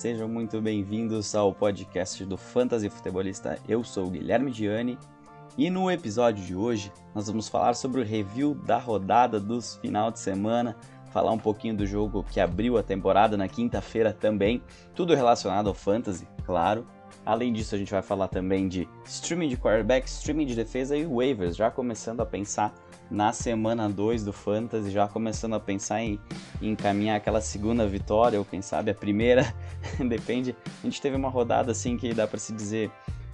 sejam muito bem-vindos ao podcast do Fantasy Futebolista. Eu sou o Guilherme Gianni e no episódio de hoje nós vamos falar sobre o review da rodada dos final de semana, falar um pouquinho do jogo que abriu a temporada na quinta-feira também, tudo relacionado ao fantasy, claro. Além disso, a gente vai falar também de streaming de quarterback, streaming de defesa e waivers, já começando a pensar na semana 2 do Fantasy, já começando a pensar em, em encaminhar aquela segunda vitória, ou quem sabe a primeira, depende. A gente teve uma rodada assim que dá para se dizer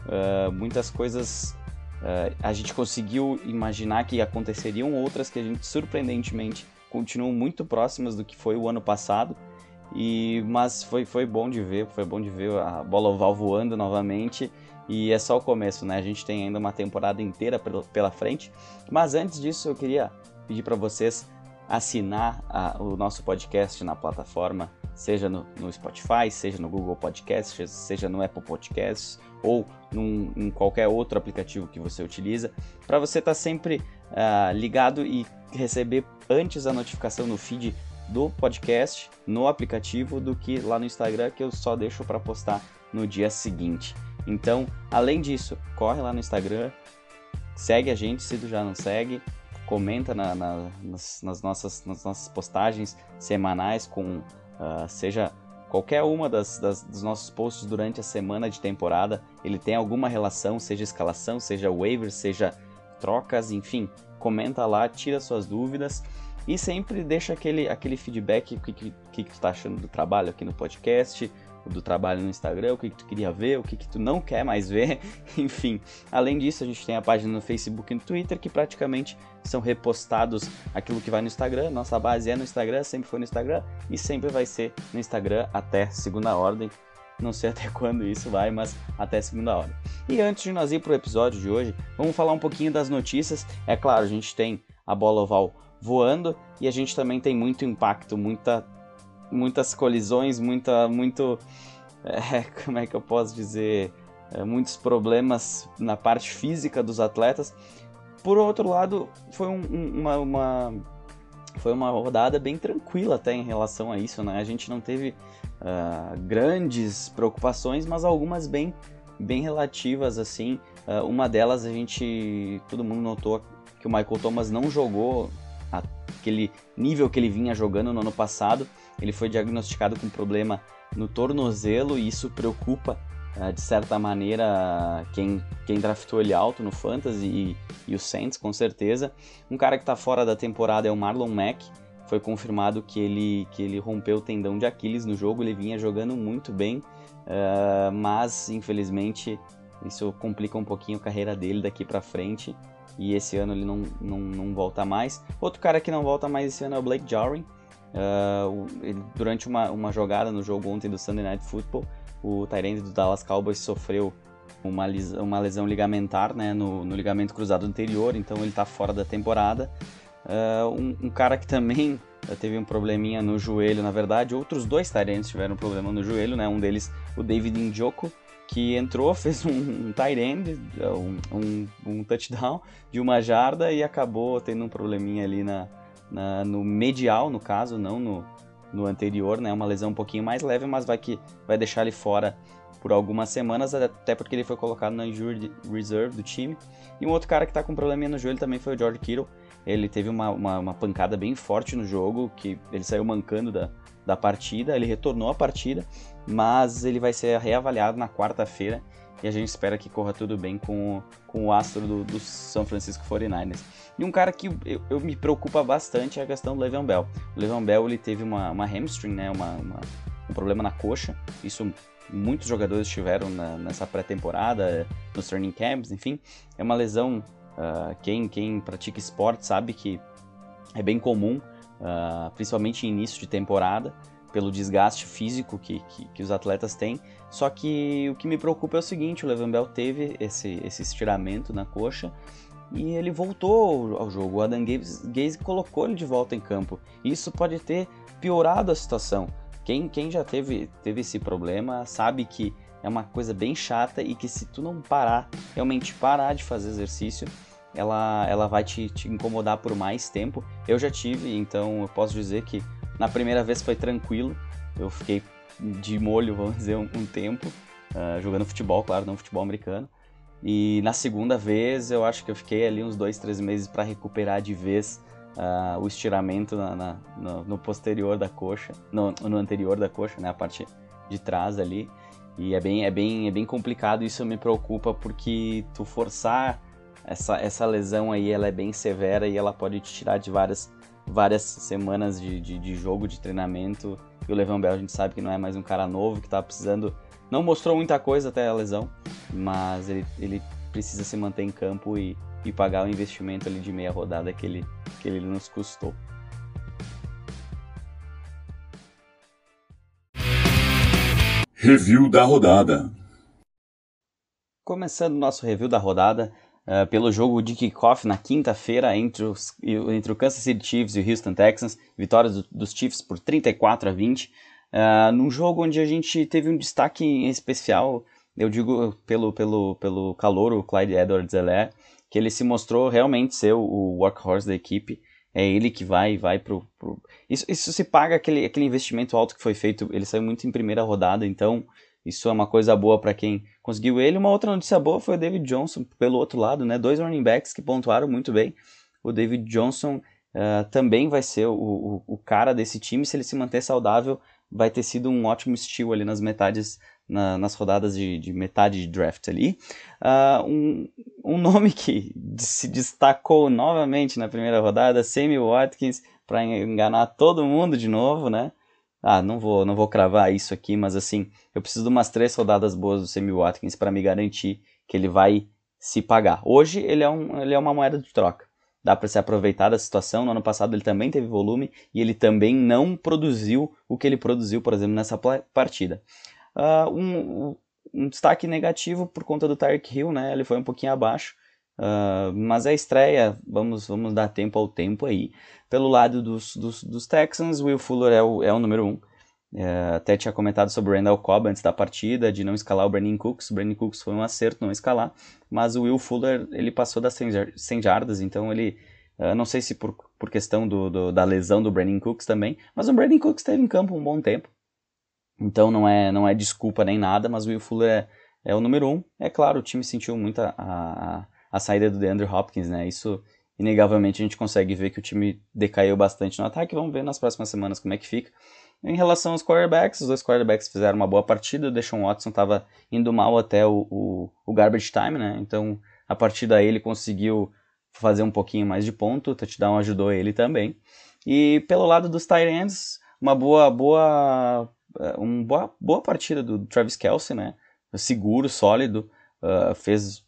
uh, muitas coisas. Uh, a gente conseguiu imaginar que aconteceriam outras que a gente surpreendentemente continuam muito próximas do que foi o ano passado. E, mas foi, foi bom de ver, foi bom de ver a bola oval voando novamente e é só o começo, né? A gente tem ainda uma temporada inteira pela frente. Mas antes disso, eu queria pedir para vocês assinar a, o nosso podcast na plataforma, seja no, no, Spotify, seja no Google Podcasts, seja no Apple Podcasts ou num, em qualquer outro aplicativo que você utiliza, para você estar tá sempre uh, ligado e receber antes a notificação no feed do podcast no aplicativo do que lá no Instagram que eu só deixo para postar no dia seguinte. Então, além disso, corre lá no Instagram, segue a gente se tu já não segue, comenta na, na, nas, nas, nossas, nas nossas postagens semanais com uh, seja qualquer uma das, das, dos nossos posts durante a semana de temporada, ele tem alguma relação, seja escalação, seja waiver, seja trocas, enfim, comenta lá, tira suas dúvidas e sempre deixa aquele, aquele feedback, o que, que, que tu tá achando do trabalho aqui no podcast, do trabalho no Instagram, o que, que tu queria ver, o que, que tu não quer mais ver, enfim. Além disso, a gente tem a página no Facebook e no Twitter que praticamente são repostados aquilo que vai no Instagram. Nossa base é no Instagram, sempre foi no Instagram e sempre vai ser no Instagram até segunda ordem. Não sei até quando isso vai, mas até segunda ordem. E antes de nós ir para o episódio de hoje, vamos falar um pouquinho das notícias. É claro, a gente tem a bola oval voando e a gente também tem muito impacto, muita muitas colisões, muita, muito, é, como é que eu posso dizer, é, muitos problemas na parte física dos atletas. Por outro lado, foi um, uma, uma, foi uma rodada bem tranquila até em relação a isso, né? A gente não teve uh, grandes preocupações, mas algumas bem, bem relativas assim. Uh, uma delas a gente, todo mundo notou que o Michael Thomas não jogou aquele nível que ele vinha jogando no ano passado. Ele foi diagnosticado com problema no tornozelo e isso preocupa uh, de certa maneira quem, quem draftou ele alto no Fantasy e, e o Saints com certeza. Um cara que está fora da temporada é o Marlon Mack. Foi confirmado que ele, que ele rompeu o tendão de Aquiles no jogo, ele vinha jogando muito bem, uh, mas infelizmente isso complica um pouquinho a carreira dele daqui para frente e esse ano ele não, não, não volta mais. Outro cara que não volta mais esse ano é o Blake Jarwin. Uh, ele, durante uma, uma jogada no jogo ontem do Sunday Night Football, o Tyrande do Dallas Cowboys sofreu uma, lesão, uma lesão ligamentar né, no, no, ligamento cruzado anterior, então ele está fora da temporada. Uh, um, um, cara que também teve um probleminha no joelho, na verdade, outros dois Tyrands tiveram um problema no joelho, né? Um deles, o David Njoku, que entrou, fez um, um tight end, um, um, um, touchdown de uma jarda e acabou tendo um probleminha ali na, na, no medial, no caso, não no, no anterior, né? Uma lesão um pouquinho mais leve, mas vai que vai deixar ele fora por algumas semanas, até porque ele foi colocado na injured reserve do time. E um outro cara que tá com probleminha no joelho também foi o George Kittle. Ele teve uma, uma, uma pancada bem forte no jogo, que ele saiu mancando da, da partida, ele retornou à partida, mas ele vai ser reavaliado na quarta-feira e a gente espera que corra tudo bem com, o, com o astro do, do São Francisco 49ers. E um cara que eu, eu, me preocupa bastante é a questão do Le'Veon Bell. O Le'Veon Bell ele teve uma, uma hamstring, né, uma, uma, um problema na coxa, isso muitos jogadores tiveram na, nessa pré-temporada, nos training camps, enfim, é uma lesão, uh, quem, quem pratica esporte sabe que é bem comum, uh, principalmente em início de temporada, pelo desgaste físico que, que, que, os atletas têm. Só que o que me preocupa é o seguinte: o Levan Bell teve esse, esse estiramento na coxa e ele voltou ao jogo. O Adam Gaze colocou ele de volta em campo. Isso pode ter piorado a situação. Quem, quem já teve, teve esse problema sabe que é uma coisa bem chata e que se tu não parar, realmente parar de fazer exercício, ela, ela vai te, te incomodar por mais tempo. Eu já tive, então eu posso dizer que na primeira vez foi tranquilo. Eu fiquei de molho, vamos dizer, um, um tempo, uh, jogando futebol, claro, não futebol americano. E na segunda vez eu acho que eu fiquei ali uns dois, três meses para recuperar de vez uh, o estiramento na, na, no, no, posterior da coxa, no, no, anterior da coxa, né, a parte de trás ali. E é bem, é bem, é bem complicado, isso me preocupa porque tu forçar essa, essa lesão aí, ela é bem severa e ela pode te tirar de várias, várias semanas de, de, de jogo, de treinamento. E o Levan Bell a gente sabe que não é mais um cara novo, que tá precisando... Não mostrou muita coisa até a lesão, mas ele, ele precisa se manter em campo e, e pagar o investimento ali de meia rodada que ele, que ele nos custou. Review da rodada. Começando o nosso review da rodada uh, pelo jogo de kickoff na quinta-feira entre, entre o Kansas City Chiefs e o Houston Texans, vitória do, dos Chiefs por 34 a 20. Uh, eh, num jogo onde a gente teve um destaque especial, eu digo pelo, pelo, pelo calor, o Clyde Edwards-Helaire, que ele se mostrou realmente ser o workhorse da equipe. É ele que vai vai pro, pro... Isso, isso se paga aquele, aquele investimento alto que foi feito. Ele saiu muito em primeira rodada, então isso é uma coisa boa para quem conseguiu ele. Uma outra notícia boa foi o David Johnson pelo outro lado, né? Dois running backs que pontuaram muito bem. O David Johnson uh, também vai ser o, o, o, cara desse time. Se ele se manter saudável, vai ter sido um ótimo estilo ali nas metades na, nas rodadas de, de, metade de draft ali. Uh, um, um nome que se destacou novamente na primeira rodada, Sammy Watkins, para enganar todo mundo de novo, né? Ah, não vou, não vou cravar isso aqui, mas assim, eu preciso de umas três rodadas boas do Sammy Watkins para me garantir que ele vai se pagar. Hoje ele é, um, ele é uma moeda de troca. Dá para se aproveitar da situação. No ano passado ele também teve volume e ele também não produziu o que ele produziu, por exemplo, nessa partida. Uh, um, um, destaque negativo por conta do Tyreek Hill, né? Ele foi um pouquinho abaixo. Uh, mas a estreia, vamos, vamos dar tempo ao tempo aí. Pelo lado dos, dos, dos Texans, Will Fuller é o, é o número 1. Um. É, até tinha comentado sobre o Randall Cobb antes da partida, de não escalar o Brandon Cooks. O Brandon Cooks foi um acerto não escalar, mas o Will Fuller ele passou das 100 jardas, então ele. Uh, não sei se por, por questão do, do, da lesão do Brandon Cooks também, mas o Brandon Cooks esteve em campo um bom tempo. Então não é, não é desculpa nem nada, mas o Will Fuller é, é o número um. É claro, o time sentiu muito a, a, a saída do DeAndre Hopkins, né? Isso, inegavelmente, a gente consegue ver que o time decaiu bastante no ataque. Vamos ver nas próximas semanas como é que fica. Em relação aos quarterbacks, os dois quarterbacks fizeram uma boa partida. O Deshaun Watson estava indo mal até o, o, o, garbage time, né? Então, a partir daí, ele conseguiu fazer um pouquinho mais de ponto. O touchdown ajudou ele também. E pelo lado dos tight ends, uma boa, boa é, uma boa, boa partida do Travis Kelsey, né? Seguro, sólido, uh, fez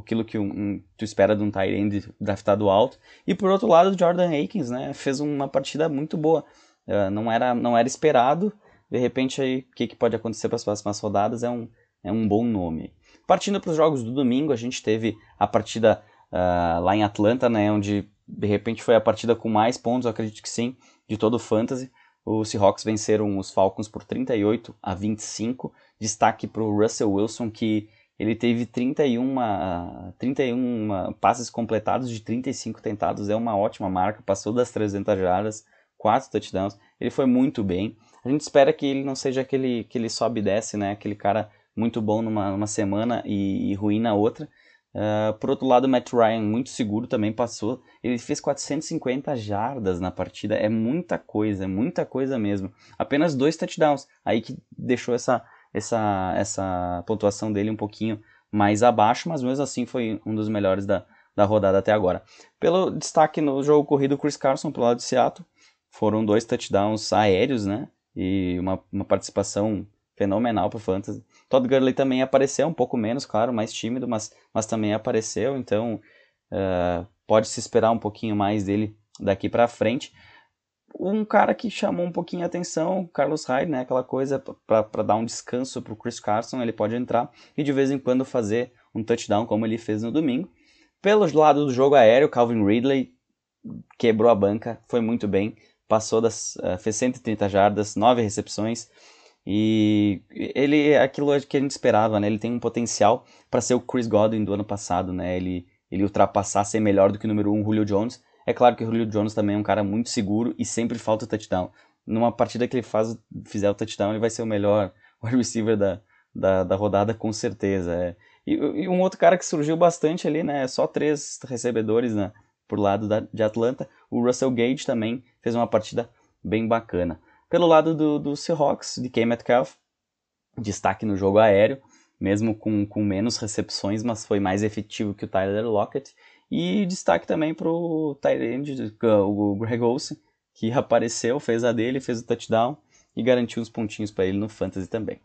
aquilo que um, um, tu espera de um tight end draftado alto. E por outro lado, o Jordan Akins, né? Fez uma partida muito boa. Uh, não, era, não era esperado. De repente, aí, o que, que pode acontecer para as próximas rodadas é um, é um bom nome. Partindo para os jogos do domingo, a gente teve a partida uh, lá em Atlanta, né? Onde de repente foi a partida com mais pontos, acredito que sim, de todo o Fantasy. Os Seahawks venceram os Falcons por 38 a 25. Destaque para o Russell Wilson, que ele teve 31, 31 passes completados de 35 tentados. É uma ótima marca, passou das 300 jardas, 4 touchdowns. Ele foi muito bem. A gente espera que ele não seja aquele que ele sobe e desce, né? Aquele cara muito bom numa, numa semana e, e ruim na outra. Uh, por outro lado, o Matt Ryan, muito seguro, também passou. Ele fez 450 jardas na partida. É muita coisa, é muita coisa mesmo. Apenas dois touchdowns. Aí que deixou essa, essa, essa pontuação dele um pouquinho mais abaixo, mas mesmo assim foi um dos melhores da, da rodada até agora. Pelo destaque no jogo corrido, Chris Carson, pelo lado de Seattle, foram dois touchdowns aéreos, né? E uma, uma participação fenomenal para Fantasy. Todd Gurley também apareceu, um pouco menos, claro, mais tímido, mas, mas também apareceu, então uh, pode se esperar um pouquinho mais dele daqui para frente. Um cara que chamou um pouquinho a atenção, Carlos Hyde, né, aquela coisa para dar um descanso para o Chris Carson, ele pode entrar e de vez em quando fazer um touchdown como ele fez no domingo. Pelo lado do jogo aéreo, Calvin Ridley quebrou a banca, foi muito bem, passou das, uh, fez 130 jardas, 9 recepções, e ele é aquilo que a gente esperava, né? Ele tem um potencial para ser o Chris Godwin do ano passado, né? Ele, ele ultrapassar, ser melhor do que o número 1, um, Julio Jones. É claro que o Julio Jones também é um cara muito seguro e sempre falta touchdown. numa partida que ele faz, fizer o touchdown, ele vai ser o melhor wide receiver da, da, da rodada, com certeza. É. E, e, um outro cara que surgiu bastante ali, né? Só três recebedores né, por lado da, de Atlanta. O Russell Gage também fez uma partida bem bacana. Pelo lado do, do Seahawks, de K. Metcalf, destaque no jogo aéreo, mesmo com, com menos recepções, mas foi mais efetivo que o Tyler Lockett. E destaque também para o Tyrande, o Greg Olsen, que apareceu, fez a dele, fez o touchdown e garantiu os pontinhos para ele no Fantasy também.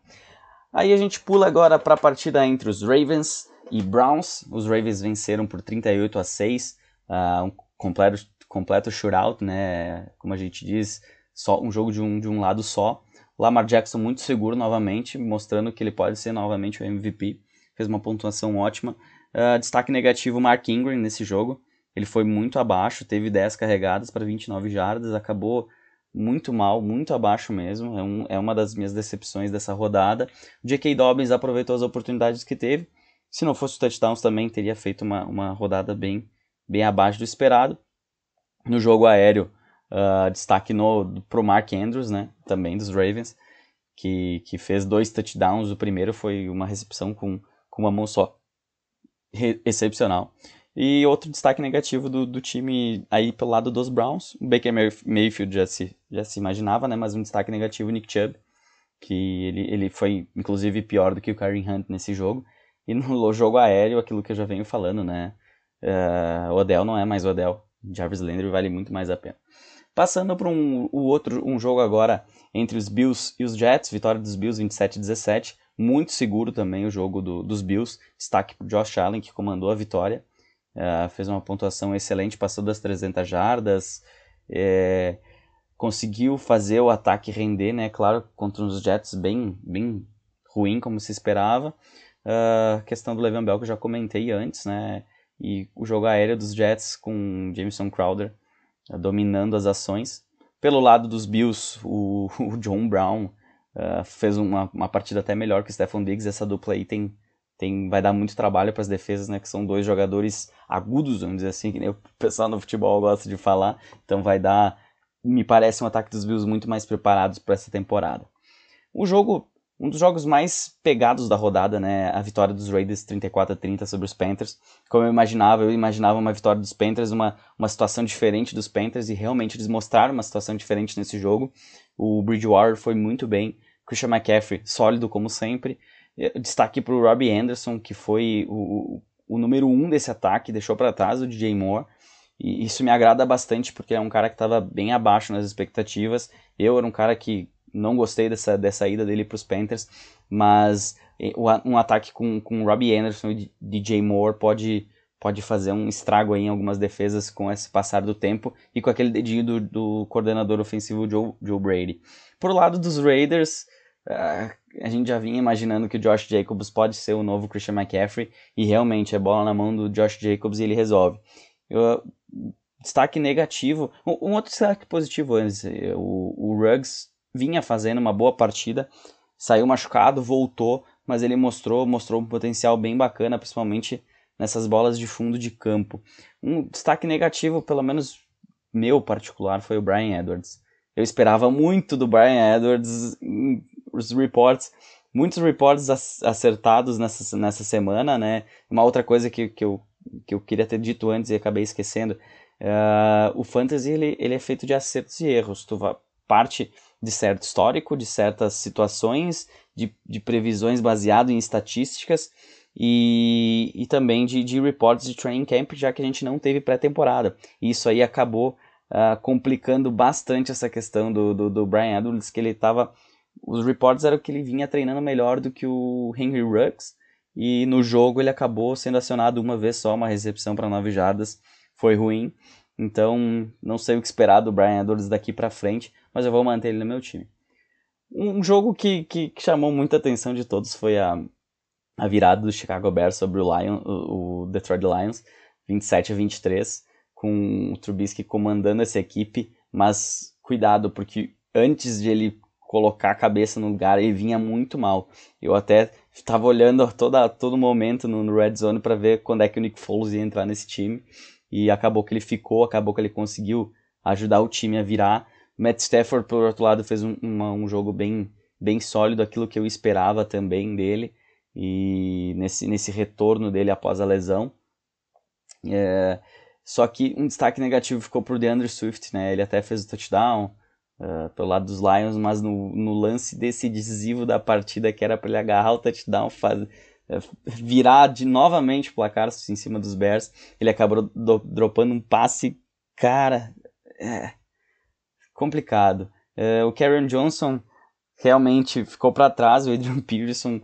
Aí a gente pula agora para a partida entre os Ravens e Browns. Os Ravens venceram por 38 a 6, uh, ah, um completo, completo shootout, né? Como a gente diz, só um jogo de um, de um lado só. Lamar Jackson muito seguro novamente, mostrando que ele pode ser novamente o MVP. Fez uma pontuação ótima. Uh, destaque negativo Mark Ingram nesse jogo. Ele foi muito abaixo, teve 10 carregadas para 29 jardas, acabou muito mal, muito abaixo mesmo. É, um, é uma das minhas decepções dessa rodada. O J.K. Dobbins aproveitou as oportunidades que teve. Se não fosse o touchdowns também teria feito uma, uma rodada bem, bem abaixo do esperado. No jogo aéreo, uh, destaque no, pro Mark Andrews, né, também dos Ravens, que, que fez dois touchdowns. O primeiro foi uma recepção com, com uma mão só, excepcional. E outro destaque negativo do, do time aí pelo lado dos Browns, o Baker Mayfield já se, já se imaginava, né? Mas um destaque negativo, Nick Chubb, que ele, ele foi inclusive pior do que o Karen Hunt nesse jogo. E no jogo aéreo, aquilo que eu já venho falando, né? Uh, o Odell não é mais o Odell. Jarvis Landry vale muito mais a pena. Passando para um, o outro um jogo agora entre os Bills e os Jets, vitória dos Bills 27 17. Muito seguro também o jogo do, dos Bills. Destaque para Josh Allen, que comandou a vitória. Uh, fez uma pontuação excelente, passou das 300 jardas, é, conseguiu fazer o ataque render, né? Claro, contra uns Jets bem, bem ruim, como se esperava. Uh, questão do Le'Veon Bell que eu já comentei antes, né? E o jogo aéreo dos Jets com Jameson Crowder uh, dominando as ações. Pelo lado dos Bills, o, o John Brown fez uma, uma partida até melhor que o Stephon Diggs. Essa dupla aí tem tem, vai dar muito trabalho para as defesas, né? Que são dois jogadores agudos, vamos dizer assim, que nem o pessoal no futebol gosta de falar. Então vai dar, me parece, um ataque dos Bills muito mais preparados para essa temporada. O jogo, um dos jogos mais pegados da rodada, né? A vitória dos Raiders 34 a 30 sobre os Panthers. Como eu imaginava, eu imaginava uma vitória dos Panthers, uma, uma situação diferente dos Panthers, e realmente eles mostraram uma situação diferente nesse jogo. O Bridgewater foi muito bem. Christian McCaffrey, sólido como sempre. Destaque para o Robbie Anderson, que foi o, o número um desse ataque, deixou para trás o DJ Moore. E isso me agrada bastante porque é um cara que estava bem abaixo nas expectativas. Eu era um cara que não gostei dessa, dessa ida dele para os Panthers, mas um ataque com, com Robbie Anderson e DJ Moore pode, pode fazer um estrago aí em algumas defesas com esse passar do tempo e com aquele dedinho do, do coordenador ofensivo Joe, Joe Brady. Por lado dos Raiders, a gente já vinha imaginando que o Josh Jacobs pode ser o novo Christian McCaffrey e realmente é bola na mão do Josh Jacobs e ele resolve. Eu, destaque negativo, um, outro destaque positivo antes, o, o Ruggs vinha fazendo uma boa partida, saiu machucado, voltou, mas ele mostrou, mostrou um potencial bem bacana, principalmente nessas bolas de fundo de campo. Um destaque negativo, pelo menos meu particular, foi o Brian Edwards. Eu esperava muito do Brian Edwards os reports, muitos reports acertados nessa, nessa semana, né? Uma outra coisa que, que, eu, que eu queria ter dito antes e acabei esquecendo, uh, o fantasy ele, ele é feito de acertos e erros. Tu parte de certo histórico, de certas situações, de, de previsões baseado em estatísticas e, e também de, de reports de training camp, já que a gente não teve pré-temporada. Isso aí acabou uh, complicando bastante essa questão do, do, do Brian Edwards, que ele estava os reports eram que ele vinha treinando melhor do que o Henry Ruggs, e no jogo ele acabou sendo acionado uma vez só, uma recepção para 9 jardas, foi ruim. Então, não sei o que esperar do Brian Edwards daqui para frente, mas eu vou manter ele no meu time. Um jogo que, que, que chamou muita atenção de todos foi a, a virada do Chicago Bears sobre o, Lion, o Detroit Lions, 27 a 23, com o Trubisky comandando essa equipe, mas cuidado, porque antes de ele colocar a cabeça no lugar, ele vinha muito mal. Eu até estava olhando toda, todo momento no, no Red Zone para ver quando é que o Nick Foles ia entrar nesse time. E acabou que ele ficou, acabou que ele conseguiu ajudar o time a virar. Matt Stafford, por outro lado, fez um, uma, um jogo bem, bem sólido, aquilo que eu esperava também dele, e nesse, nesse retorno dele após a lesão. É, só que um destaque negativo ficou por DeAndre Swift, né? Ele até fez o touchdown uh, pelo lado dos Lions, mas no, no lance decisivo da partida, que era para ele agarrar o touchdown, faz, é, virar de novamente o placar em cima dos Bears. Ele acabou do, dropando um passe, cara, é, complicado. É, o Karen Johnson realmente ficou para trás, o Adrian Peterson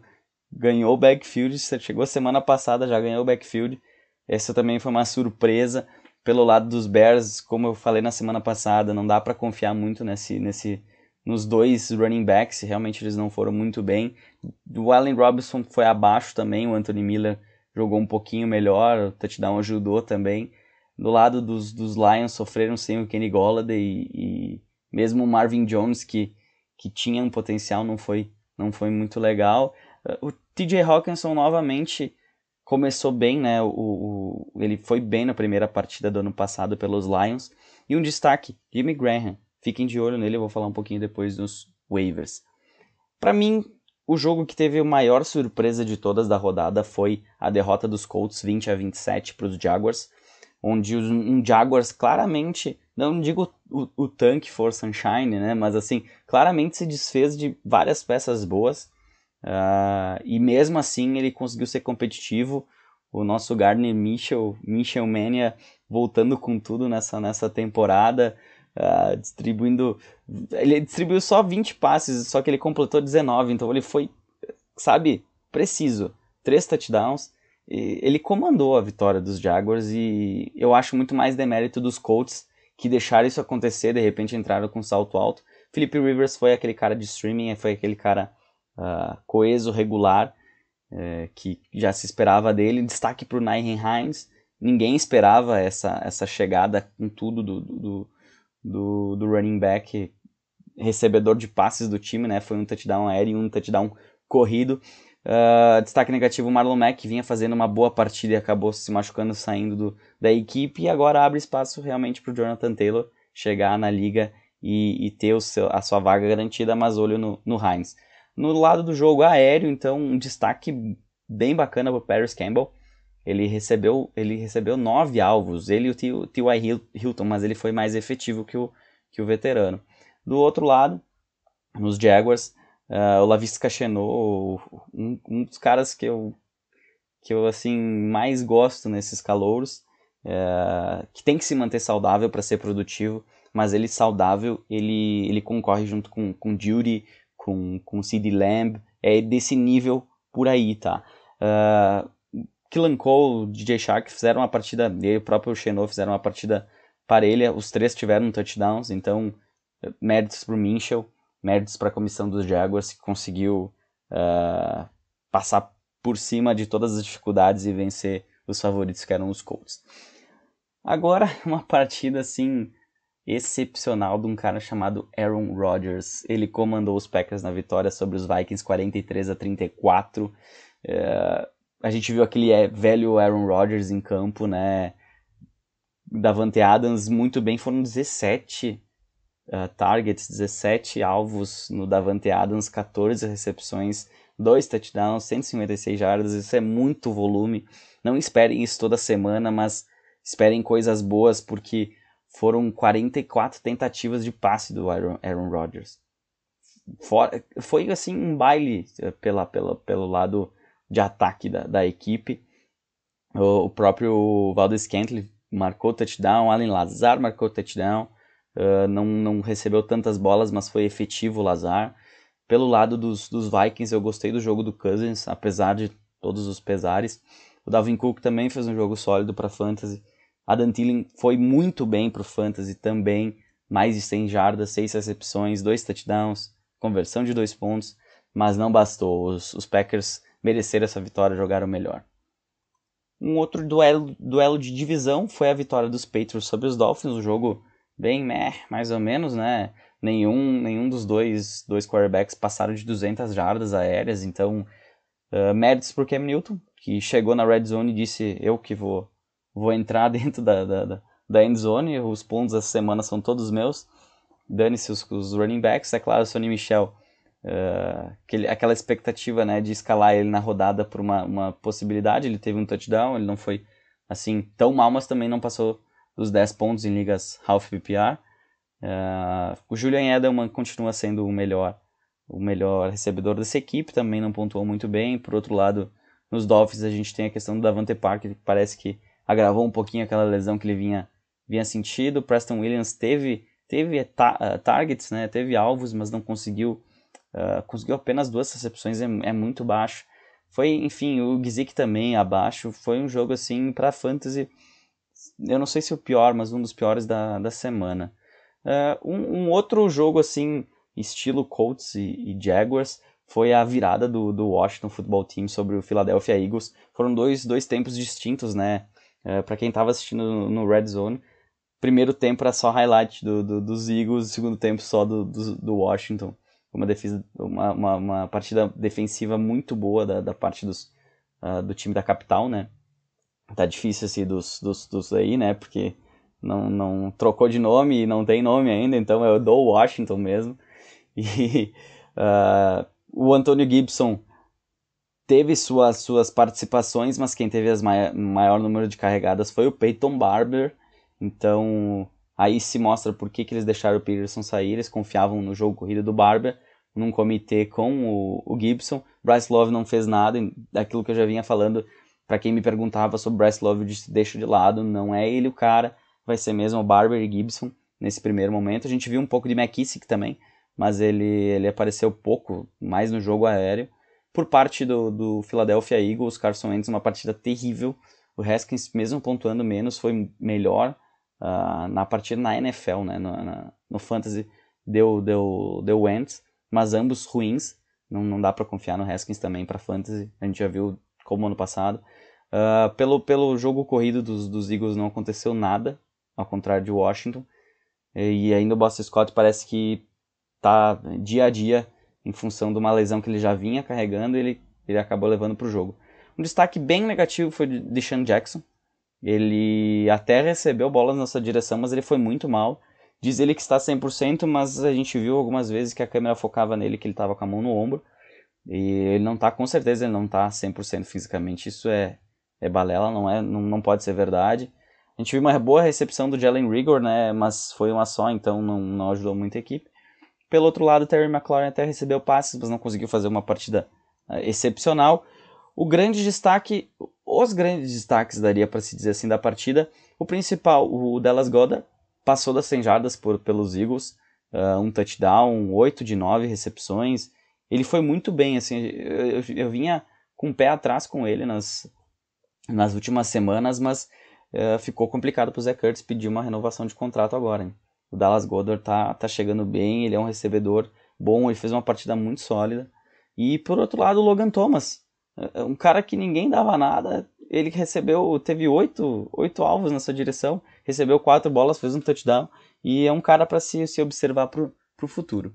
ganhou o backfield, chegou semana passada, já ganhou o backfield. Essa também foi uma surpresa pelo lado dos Bears, como eu falei na semana passada, não dá para confiar muito nesse, nesse nos dois running backs, realmente eles não foram muito bem. O Allen Robinson foi abaixo também, o Anthony Miller jogou um pouquinho melhor, o touchdown ajudou também. Do lado dos, dos Lions sofreram sem o Kenny Golladay e, e mesmo o Marvin Jones, que, que tinha um potencial, não foi, não foi muito legal. O TJ Hawkinson novamente começou bem, né? O, o, ele foi bem na primeira partida do ano passado pelos Lions. E um destaque, Jimmy Graham. Fiquem de olho nele, eu vou falar um pouquinho depois dos waivers. Para mim, o jogo que teve a maior surpresa de todas da rodada foi a derrota dos Colts 20 a 27 para os Jaguars, onde um Jaguars claramente, não digo o, o tanque for Sunshine, né, mas assim, claramente se desfez de várias peças boas, uh, e mesmo assim ele conseguiu ser competitivo, o nosso Gardner Mitchell, Mitchell Mania voltando com tudo nessa, nessa temporada, uh, distribuindo. Ele distribuiu só 20 passes, só que ele completou 19, então ele foi, sabe, preciso. Três touchdowns. ele comandou a vitória dos Jaguars e eu acho muito mais demérito dos Colts que deixaram isso acontecer, de repente entraram com salto alto. Philip Rivers foi aquele cara de streaming, foi aquele cara uh, coeso, regular, uh, que já se esperava dele. Destaque para o Nyhen Hines, ninguém esperava essa, essa chegada com tudo do, do, do, do running back recebedor de passes do time, né? Foi um touchdown aéreo e um touchdown corrido. Uh, destaque negativo, Marlon Mack vinha fazendo uma boa partida e acabou se machucando saindo do, da equipe e agora abre espaço realmente para o Jonathan Taylor chegar na liga e, e ter seu, a sua vaga garantida, mas olho no, no Hines. No lado do jogo aéreo, então, um destaque bem bacana para Paris Campbell. Ele recebeu, ele recebeu nove alvos, ele e o T.Y. Hilton, mas ele foi mais efetivo que o, que o veterano. Do outro lado, nos Jaguars, uh, o Lavisca Chenot, um, um, dos caras que eu, que eu assim mais gosto nesses calouros, uh, que tem que se manter saudável para ser produtivo, mas ele saudável, ele, ele concorre junto com, com Judy, com, com Sid Lamb, é desse nível por aí, tá? Uh, Killan Cole, DJ Shark fizeram uma partida, e o próprio Xenô fizeram uma partida parelha, os três tiveram touchdowns, então méritos para Minchel, méritos para a comissão dos Jaguars que conseguiu uh, passar por cima de todas as dificuldades e vencer os favoritos que eram os Colts. Agora, uma partida assim excepcional de um cara chamado Aaron Rodgers. Ele comandou os Packers na vitória sobre os Vikings 43 a 34. Uh, a gente viu aquele é, velho Aaron Rodgers em campo, né? Davante Adams muito bem, foram 17 uh, targets, 17 alvos no Davante Adams, 14 recepções, 2 touchdowns, 156 jardas, isso é muito volume. Não esperem isso toda semana, mas esperem coisas boas, porque foram 44 tentativas de passe do Aaron, Rodgers. For, foi assim um baile eh, pela, pela, pelo lado de ataque da, da equipe. O, o próprio Valdez Scantling marcou touchdown, Allen Lazar marcou touchdown, uh, não, não recebeu tantas bolas, mas foi efetivo o Lazar. Pelo lado dos, dos Vikings, eu gostei do jogo do Cousins, apesar de todos os pesares. O Dalvin Cook também fez um jogo sólido para Fantasy. Adam Thielen foi muito bem para o Fantasy também, mais de 100 jardas, 6 recepções, 2 touchdowns, conversão de 2 pontos, mas não bastou. Os, os Packers mereceram essa vitória, jogaram melhor. Um outro duelo, duelo de divisão foi a vitória dos Patriots sobre os Dolphins, um jogo bem meh, mais ou menos, né? Nenhum, nenhum dos dois, dois quarterbacks passaram de 200 jardas aéreas, então uh, méritos por Cam Newton, que chegou na red zone e disse eu que vou, vou entrar dentro da, da, da end zone, os pontos essa semana são todos meus. dane-se os, os, running backs. É claro, o Sonny Michel, uh, aquele, aquela expectativa né, de escalar ele na rodada por uma, uma possibilidade. Ele teve um touchdown, ele não foi assim tão mal, mas também não passou dos 10 pontos em ligas half PPR. Uh, o Julian Edelman continua sendo o melhor, o melhor recebedor dessa equipe, também não pontuou muito bem. Por outro lado, nos Dolphins a gente tem a questão do Davante Parker, que parece que agravou um pouquinho aquela lesão que ele vinha, vinha sentido. Preston Williams teve, teve ta uh, targets, né, teve alvos, mas não conseguiu, uh, conseguiu apenas duas recepções, é, é muito baixo. Foi, enfim, o Gizik também abaixo. Foi um jogo assim para fantasy. Eu não sei se o pior, mas um dos piores da, da semana. Uh, um, um, outro jogo assim, estilo Colts e, e, Jaguars, foi a virada do, do Washington Football Team sobre o Philadelphia Eagles. Foram dois, dois tempos distintos, né? Uh, para quem estava assistindo no, no, Red Zone. Primeiro tempo era só highlight do, do, dos Eagles, segundo tempo só do, do, do Washington uma defesa, uma, uma, uma, partida defensiva muito boa da, da parte dos, uh, do time da capital, né? Tá difícil assim dos, dos, dos aí, né? Porque não, não trocou de nome e não tem nome ainda, então é o do Washington mesmo. E uh, o Antônio Gibson teve suas, suas participações, mas quem teve as mai maior número de carregadas foi o Peyton Barber. Então Aí se mostra por que, que eles deixaram o Peterson sair, eles confiavam no jogo corrido do Barber, num comitê com o, o Gibson. Bryce Love não fez nada, daquilo que eu já vinha falando, para quem me perguntava sobre Bryce Love, eu disse, deixa de lado, não é ele o cara, vai ser mesmo o Barber e Gibson nesse primeiro momento. A gente viu um pouco de McKissick também, mas ele, ele apareceu pouco, mais no jogo aéreo. Por parte do, do Philadelphia Eagles, Carson Wentz uma partida terrível. O Haskins, mesmo pontuando menos, foi melhor uh, na partida na NFL, né, no, na, no Fantasy, deu, deu, deu Wentz, mas ambos ruins, não, não dá para confiar no Haskins também para Fantasy, a gente já viu como ano passado. Uh, pelo, pelo jogo corrido dos, dos Eagles não aconteceu nada, ao contrário de Washington, e ainda o Boston Scott parece que tá dia a dia em função de uma lesão que ele já vinha carregando, ele, ele acabou levando para o jogo. Um destaque bem negativo foi de Sean Jackson, ele até recebeu bolas na sua direção, mas ele foi muito mal. Diz ele que está 100%, mas a gente viu algumas vezes que a câmera focava nele, que ele estava com a mão no ombro. E ele não está, com certeza, ele não está 100% fisicamente. Isso é, é balela, não, é, não, não pode ser verdade. A gente viu uma boa recepção do Jalen Rigor, né, mas foi uma só, então não, não ajudou muito a equipe. Pelo outro lado, Terry McLaurin até recebeu passes, mas não conseguiu fazer uma partida uh, excepcional. O grande destaque, os grandes destaques, daria para se dizer assim, da partida. O principal, o Dallas Goddard, passou das 100 jardas por, pelos Eagles, uh, um touchdown, 8 de 9 recepções. Ele foi muito bem, assim, eu, eu, eu vinha com o pé atrás com ele nas, nas últimas semanas, mas uh, ficou complicado para o Zé Curtis pedir uma renovação de contrato agora. Hein? O Dallas Goddard tá, tá chegando bem, ele é um recebedor bom, ele fez uma partida muito sólida. E por outro lado, o Logan Thomas, é, um cara que ninguém dava nada, ele recebeu, teve oito, oito alvos na sua direção, recebeu quatro bolas, fez um touchdown e é um cara para se, se observar para o futuro.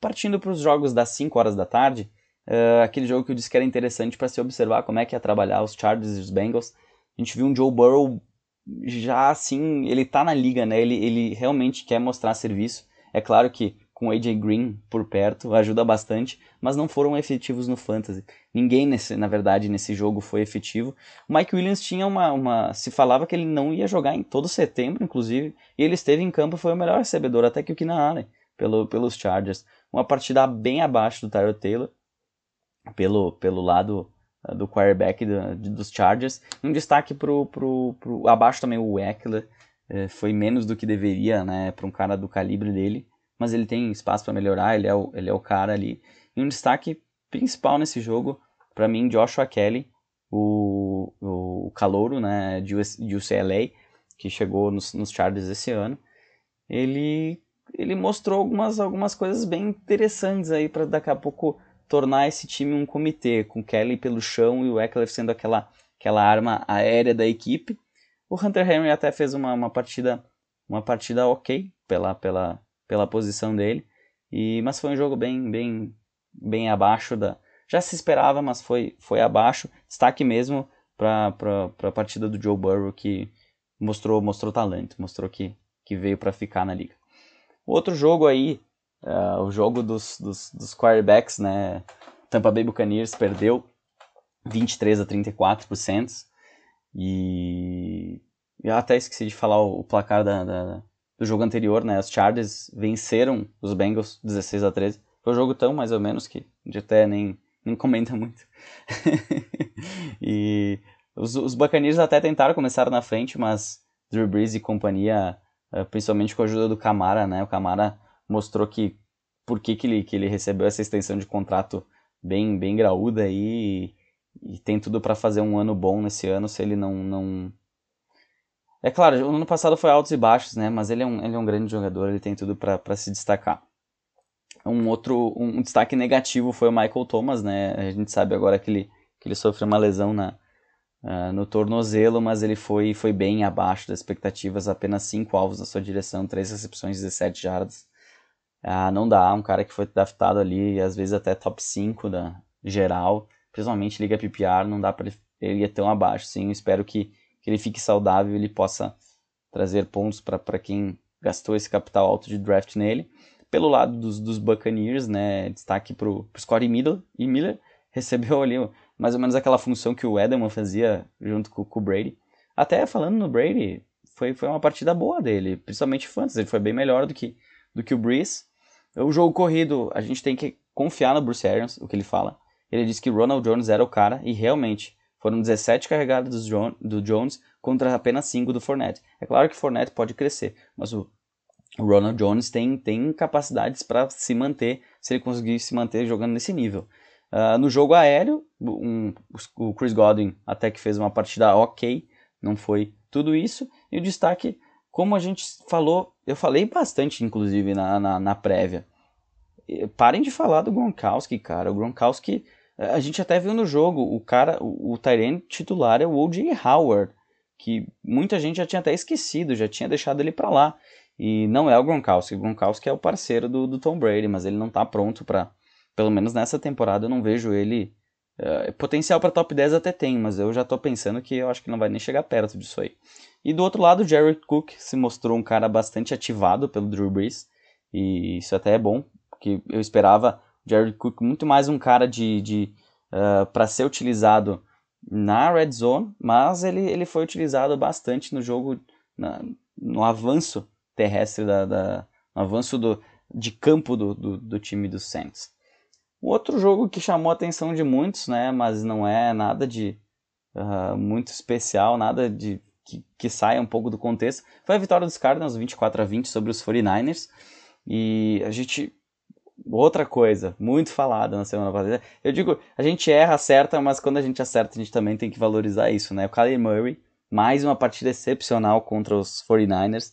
Partindo para os jogos das 5 horas da tarde, uh, aquele jogo que eu disse que era interessante para se observar como é que ia trabalhar os Chargers e os Bengals. A gente viu um Joe Burrow já assim, ele tá na liga, né? Ele, ele realmente quer mostrar serviço. É claro que com AJ Green por perto, ajuda bastante, mas não foram efetivos no fantasy. Ninguém, nesse, na verdade, nesse jogo foi efetivo. O Mike Williams tinha uma, uma. Se falava que ele não ia jogar em todo setembro, inclusive, e ele esteve em campo foi o melhor recebedor, até que o Keenan Allen, pelo, pelos Chargers. Uma partida bem abaixo do Tyler Taylor, pelo, pelo lado do quarterback do, dos Chargers. Um destaque pro, pro, pro abaixo também o Eckler, eh, foi menos do que deveria, né, para um cara do calibre dele mas ele tem espaço para melhorar, ele é, o, ele é o cara ali. E um destaque principal nesse jogo, para mim, Joshua Kelly, o, o calouro né, de UCLA, que chegou nos, nos Chargers esse ano. Ele, ele mostrou algumas, algumas coisas bem interessantes aí para daqui a pouco tornar esse time um comitê, com Kelly pelo chão e o Eckler sendo aquela, aquela arma aérea da equipe. O Hunter Henry até fez uma, uma partida uma partida ok pela, pela, pela posição dele. E, mas foi um jogo bem, bem, bem abaixo da. Já se esperava, mas foi, foi abaixo. Destaque mesmo para a partida do Joe Burrow, que mostrou, mostrou talento, mostrou que, que veio para ficar na liga. Outro jogo aí, uh, o jogo dos, dos, dos quarterbacks, né? Tampa Bay Buccaneers perdeu 23 a 34%. E eu até esqueci de falar o, placar da, da, do jogo anterior, né? Os Chargers venceram os Bengals 16 a 13. Foi um jogo tão mais ou menos que gente até nem, nem comenta muito. e os, os Buccaneers até tentaram começar na frente, mas Drew Brees e companhia, eh, principalmente com a ajuda do Camara, né? O Camara mostrou que por que, que, ele, que ele recebeu essa extensão de contrato bem, bem graúda e, e tem tudo para fazer um ano bom nesse ano se ele não, não... É claro, o ano passado foi altos e baixos, né? Mas ele é um, ele é um grande jogador, ele tem tudo para se destacar. Um outro um, destaque negativo foi o Michael Thomas, né? A gente sabe agora que ele, que ele sofreu uma lesão na, uh, no tornozelo, mas ele foi, foi bem abaixo das expectativas, apenas 5 alvos na sua direção, 3 recepções, 17 jardas. Uh, não dá, um cara que foi draftado ali, às vezes até top 5 da geral, principalmente liga PPR, não dá para ele, ir tão abaixo, sim, espero que, que ele fique saudável e ele possa trazer pontos para quem gastou esse capital alto de draft nele. Pelo lado dos, dos Buccaneers, né, destaque para o Scottie Miller, e Miller recebeu ali mais ou menos aquela função que o Edelman fazia junto com, com o Brady. Até falando no Brady, foi, foi uma partida boa dele, principalmente fantasy, ele foi bem melhor do que, do que o Breeze. O jogo corrido, a gente tem que confiar no Bruce Arians, o que ele fala. Ele disse que Ronald Jones era o cara, e realmente, foram 17 carregadas do, Jones contra apenas 5 do Fournette. É claro que o Fournette pode crescer, mas o Ronald Jones tem, tem capacidades para se manter, se ele conseguir se manter jogando nesse nível. Uh, no jogo aéreo, um, o Chris Godwin até que fez uma partida ok, não foi tudo isso. E o destaque, como a gente falou, eu falei bastante inclusive na, na, na prévia. Parem de falar do Gronkowski, cara. O Gronkowski, a gente até viu no jogo, o cara, o, o titular é o O.J. Howard, que muita gente já tinha até esquecido, já tinha deixado ele para lá. E não é o Gronkowski. O Gronkowski é o parceiro do, do Tom Brady, mas ele não tá pronto para pelo menos nessa temporada eu não vejo ele. Uh, potencial para top 10 até tem, mas eu já tô pensando que eu acho que não vai nem chegar perto disso aí. E do outro lado, Jared Cook se mostrou um cara bastante ativado pelo Drew Brees, e isso até é bom, porque eu esperava Jared Cook muito mais um cara de, de uh, para ser utilizado na red zone, mas ele, ele foi utilizado bastante no jogo, na, no avanço terrestre, da, da, no avanço do, de campo do, do, do time dos Saints. O outro jogo que chamou a atenção de muitos, né, mas não é nada de uh, muito especial, nada de que, que saia um pouco do contexto, foi a vitória dos Cardinals 24 a 20 sobre os 49ers. E a gente outra coisa muito falada na semana passada. Eu digo, a gente erra, acerta, mas quando a gente acerta, a gente também tem que valorizar isso, né? O Kyler Murray, mais uma partida excepcional contra os 49ers.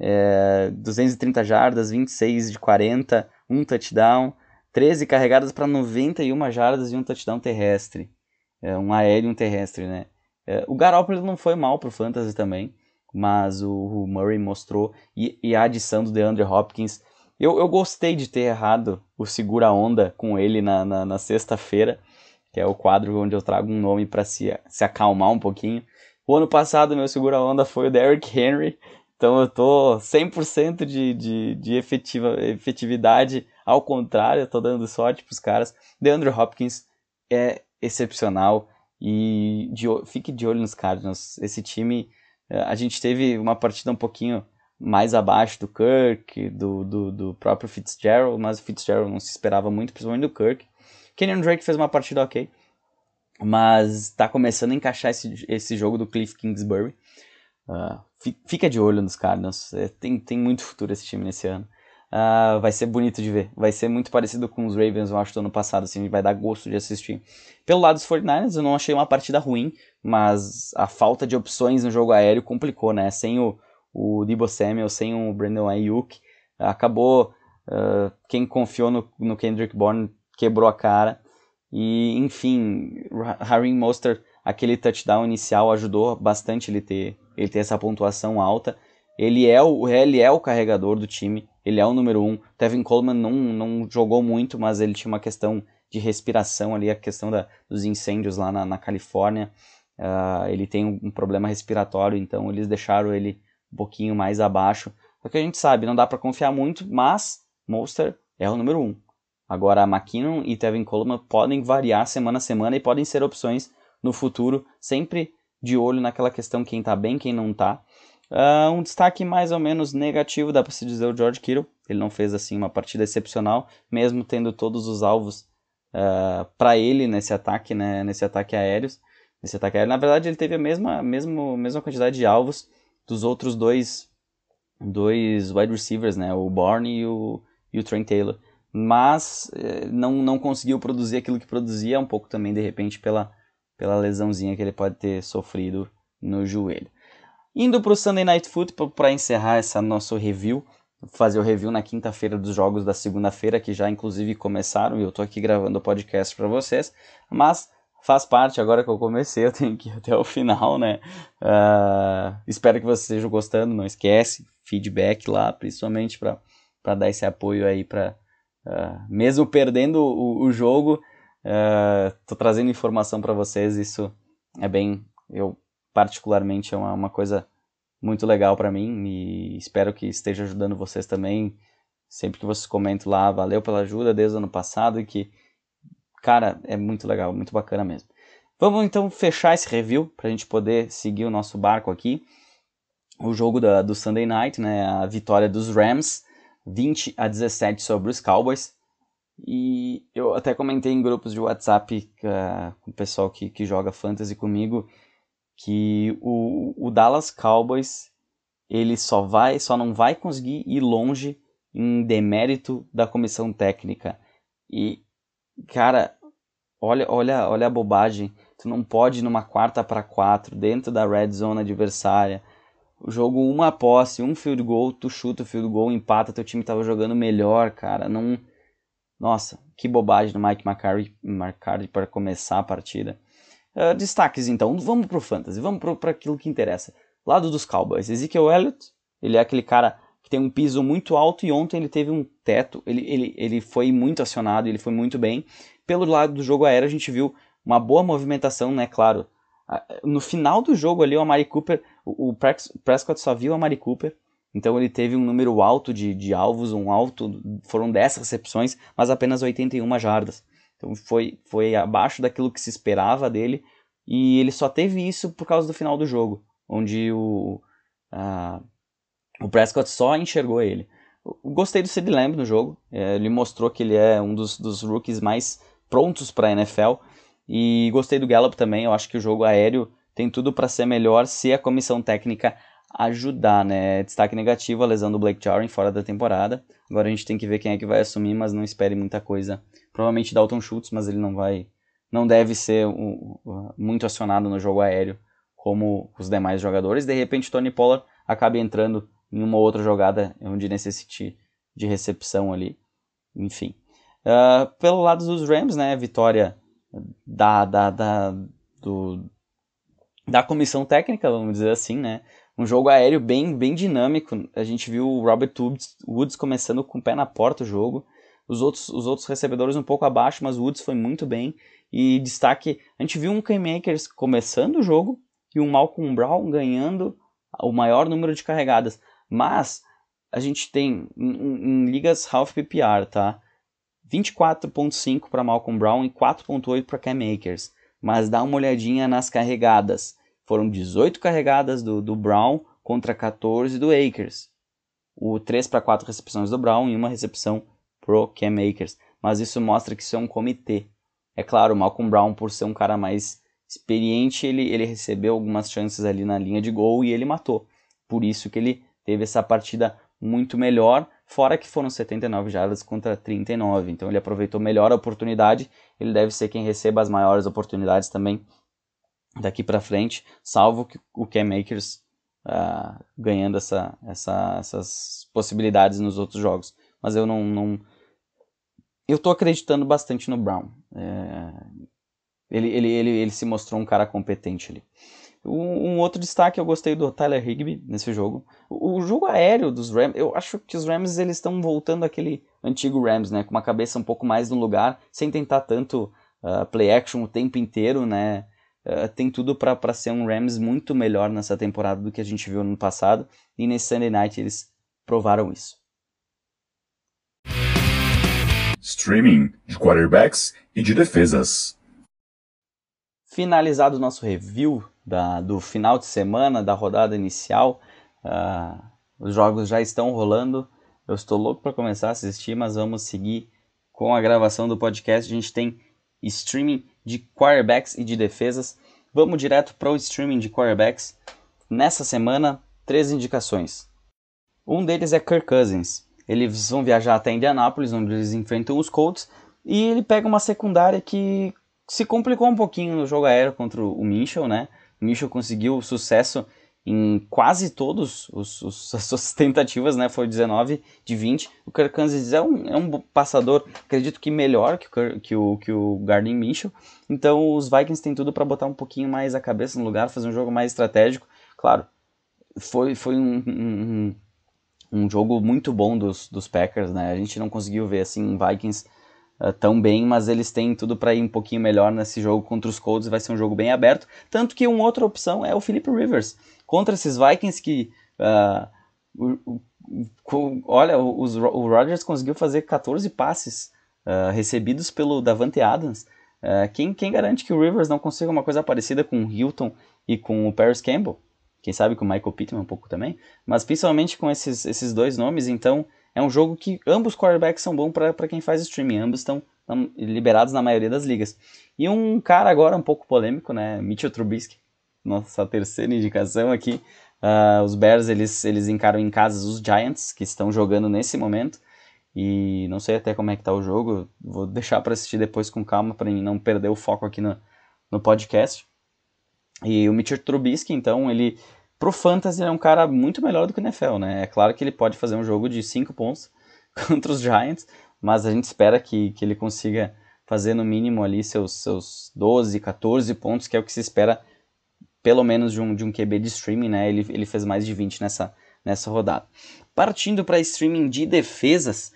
É, 230 jardas, 26 de 40, um touchdown. 13 carregadas para 91 jardas e um touchdown terrestre. É, um aéreo e um terrestre, né? É, o Garoppolo não foi mal pro Fantasy também, mas o, o Murray mostrou. E, e, a adição do DeAndre Hopkins. Eu, eu gostei de ter errado o segura-onda com ele na, na, na sexta-feira, que é o quadro onde eu trago um nome para se, se acalmar um pouquinho. O ano passado, meu segura-onda foi o Derrick Henry, então eu tô 100% de, de, de efetiva, efetividade ao contrário, eu tô dando sorte pros caras. DeAndre Hopkins é excepcional e de, fique de olho nos Cardinals. Esse time, eh, a gente teve uma partida um pouquinho mais abaixo do Kirk, do, do, do próprio Fitzgerald, mas o Fitzgerald não se esperava muito, principalmente do Kirk. Kenyon Drake fez uma partida ok, mas está começando a encaixar esse, esse jogo do Cliff Kingsbury. Uh, fica de olho nos Cardinals, é, tem, tem muito futuro esse time nesse ano. Uh, vai ser bonito de ver. Vai ser muito parecido com os Ravens, eu acho, do ano passado. Assim, vai dar gosto de assistir. Pelo lado dos 49ers, eu não achei uma partida ruim, mas a falta de opções no jogo aéreo complicou, né? Sem o, o Debo Samuel, sem o Brandon Ayuk, acabou. Uh, quem confiou no, no Kendrick Bourne quebrou a cara. E, enfim, Harry Monster, aquele touchdown inicial ajudou bastante ele ter, ele ter essa pontuação alta. Ele é o, ele é o carregador do time ele é o número um. Tevin Coleman não, não jogou muito, mas ele tinha uma questão de respiração ali, a questão da, dos incêndios lá na, na Califórnia. Uh, ele tem um, problema respiratório, então eles deixaram ele um pouquinho mais abaixo. É que a gente sabe, não dá para confiar muito, mas Monster é o número 1. Um. Agora, McKinnon e Tevin Coleman podem variar semana a semana e podem ser opções no futuro, sempre de olho naquela questão quem está bem, quem não está. Uh, um destaque mais ou menos negativo, dá para se dizer, o George Kittle. Ele não fez assim uma partida excepcional, mesmo tendo todos os alvos uh, ah, para ele nesse ataque, né, nesse ataque aéreo. Nesse ataque aéreo. Na verdade, ele teve a mesma, mesma, mesma quantidade de alvos dos outros dois, dois wide receivers, né, o Bourne e o, e o Trent Taylor. Mas eh, não, não conseguiu produzir aquilo que produzia, um pouco também, de repente, pela, pela lesãozinha que ele pode ter sofrido no joelho. Indo para o Sunday Night Football para encerrar esse nosso review, fazer o review na quinta-feira dos jogos da segunda-feira, que já inclusive começaram, e eu estou aqui gravando o podcast para vocês, mas faz parte, agora que eu comecei, eu tenho que ir até o final, né? Uh, espero que vocês estejam gostando, não esquece, feedback lá, principalmente para dar esse apoio aí para... Uh, ah, mesmo perdendo o, o jogo, uh, trazendo informação para vocês, isso é bem, eu particularmente é uma, uma coisa muito legal para mim e espero que esteja ajudando vocês também. Sempre que vocês comentam lá, valeu pela ajuda desde o ano passado e que, cara, é muito legal, muito bacana mesmo. Vamos então fechar esse review para a gente poder seguir o nosso barco aqui. O jogo da, do Sunday Night, né, a vitória dos Rams, 20 a 17 sobre os Cowboys. E eu até comentei em grupos de WhatsApp uh, com o pessoal que, que joga fantasy comigo que o, o Dallas Cowboys ele só vai só não vai conseguir ir longe em demérito da comissão técnica. E cara, olha olha olha a bobagem. Tu não pode ir numa quarta para quatro dentro da red zone adversária. O jogo uma posse, um field goal, tu chuta o field goal, empata, teu time tava jogando melhor, cara. Não nossa, que bobagem do Mike McCarthy, para começar a partida. Uh, destaques então, vamos pro fantasy, vamos para aquilo que interessa. Lado dos Cowboys, Ezekiel Elliott, ele é aquele cara que tem um piso muito alto e ontem ele teve um teto, ele, ele, ele foi muito acionado, ele foi muito bem. Pelo lado do jogo aéreo a gente viu uma boa movimentação, né, claro. No final do jogo ali o Amari Cooper, o, Prescott só viu o Amari Cooper, então ele teve um número alto de, de alvos, um alto, foram 10 recepções, mas apenas 81 jardas. Então foi, foi abaixo daquilo que se esperava dele, e ele só teve isso por causa do final do jogo, onde o, a, o Prescott só enxergou ele. Gostei do Sid Lamb no jogo, é, ele mostrou que ele é um dos, dos rookies mais prontos para a NFL, e gostei do Gallup também, eu acho que o jogo aéreo tem tudo para ser melhor se a comissão técnica ajudar, né? Destaque negativo, a lesão do Blake Jarwin fora da temporada. Agora a gente tem que ver quem é que vai assumir, mas não espere muita coisa. Provavelmente Dalton Schultz, mas ele não vai, não deve ser muito acionado no jogo aéreo como os demais jogadores. De repente Tony Pollard acaba entrando em uma outra jogada onde necessite de recepção ali. Enfim. Uh, pelo lado dos Rams, né? Vitória da, da, da, do, da comissão técnica, vamos dizer assim, né? um jogo aéreo bem, bem dinâmico. A gente viu o Robert Woods, Woods começando com o pé na porta o jogo. Os outros, os outros recebedores um pouco abaixo, mas o Woods foi muito bem. E destaque, a gente viu um K-Makers começando o jogo e um Malcolm Brown ganhando o maior número de carregadas. Mas a gente tem em, em ligas half PPR, tá? 24.5 para Malcolm Brown e 4.8 para Cam Akers. Mas dá uma olhadinha nas carregadas. Foram 18 carregadas do, do Brown contra 14 do Akers. O 3 para 4 recepções do Brown e uma recepção pro Cam Akers. Mas isso mostra que isso é um comitê. É claro, o Malcolm Brown, por ser um cara mais experiente, ele, ele recebeu algumas chances ali na linha de gol e ele matou. Por isso que ele teve essa partida muito melhor, fora que foram 79 jardas contra 39. Então ele aproveitou melhor a oportunidade. Ele deve ser quem receba as maiores oportunidades também daqui para frente, salvo que o Cam Makers uh, ganhando essa, essa, essas possibilidades nos outros jogos. Mas eu não, não eu tô acreditando bastante no Brown. É, ele, ele, ele, ele se mostrou um cara competente ali. Um, um, outro destaque eu gostei do Tyler Higby nesse jogo. O, o, jogo aéreo dos Rams, eu acho que os Rams eles estão voltando àquele antigo Rams, né, com uma cabeça um pouco mais no lugar, sem tentar tanto uh, play action o tempo inteiro, né? Uh, tem tudo para ser um Rams muito melhor nessa temporada do que a gente viu no passado. E nesse Sunday Night eles provaram isso. Streaming de quarterbacks e de defesas. Finalizado o nosso review da, do final de semana, da rodada inicial, uh, os jogos já estão rolando. Eu estou louco para começar a assistir, mas vamos seguir com a gravação do podcast. A gente tem streaming de quarterbacks e de defesas. Vamos direto para o streaming de quarterbacks. Nessa semana, três indicações. Um deles é Kirk Cousins. Eles vão viajar até Indianápolis, onde eles enfrentam os Colts, e ele pega uma secundária que se complicou um pouquinho no jogo aéreo contra o Mitchell, né? O Mitchell conseguiu sucesso em quase todas as suas tentativas, né? Foi 19 de 20. O Kirk Cousins é um, é um passador, acredito que melhor que o, que o, que o Gardner Mitchell. Então os Vikings têm tudo para botar um pouquinho mais a cabeça no lugar, fazer um jogo mais estratégico. Claro, foi, foi um, um jogo muito bom dos, dos Packers, né? A gente não conseguiu ver assim Vikings uh, tão bem, mas eles têm tudo para ir um pouquinho melhor nesse jogo contra os Colts. Vai ser um jogo bem aberto. Tanto que uma outra opção é o Philip Rivers contra esses Vikings que. Uh, o, o, olha, os, o Rodgers conseguiu fazer 14 passes uh, recebidos pelo Davante Adams. Quem, quem garante que o Rivers não consiga uma coisa parecida com o Hilton e com o Paris Campbell? Quem sabe com o Michael Pittman um pouco também. Mas principalmente com esses, esses dois nomes, então é um jogo que ambos quarterbacks são bons para quem faz streaming. Ambos estão liberados na maioria das ligas. E um cara agora um pouco polêmico, né? Mitchell Trubisky nossa terceira indicação aqui. Uh, os Bears eles, eles encaram em casa os Giants, que estão jogando nesse momento. E não sei até como é que tá o jogo. Vou deixar para assistir depois com calma para não perder o foco aqui no, no podcast. E o Mitchell Trubisky, então, ele pro fantasy é um cara muito melhor do que o NFL, né? É claro que ele pode fazer um jogo de 5 pontos contra os Giants, mas a gente espera que, que ele consiga fazer no mínimo ali seus, seus 12, 14 pontos, que é o que se espera pelo menos de um, de um QB de streaming, né? Ele, ele fez mais de 20 nessa, nessa rodada. Partindo para streaming de defesas,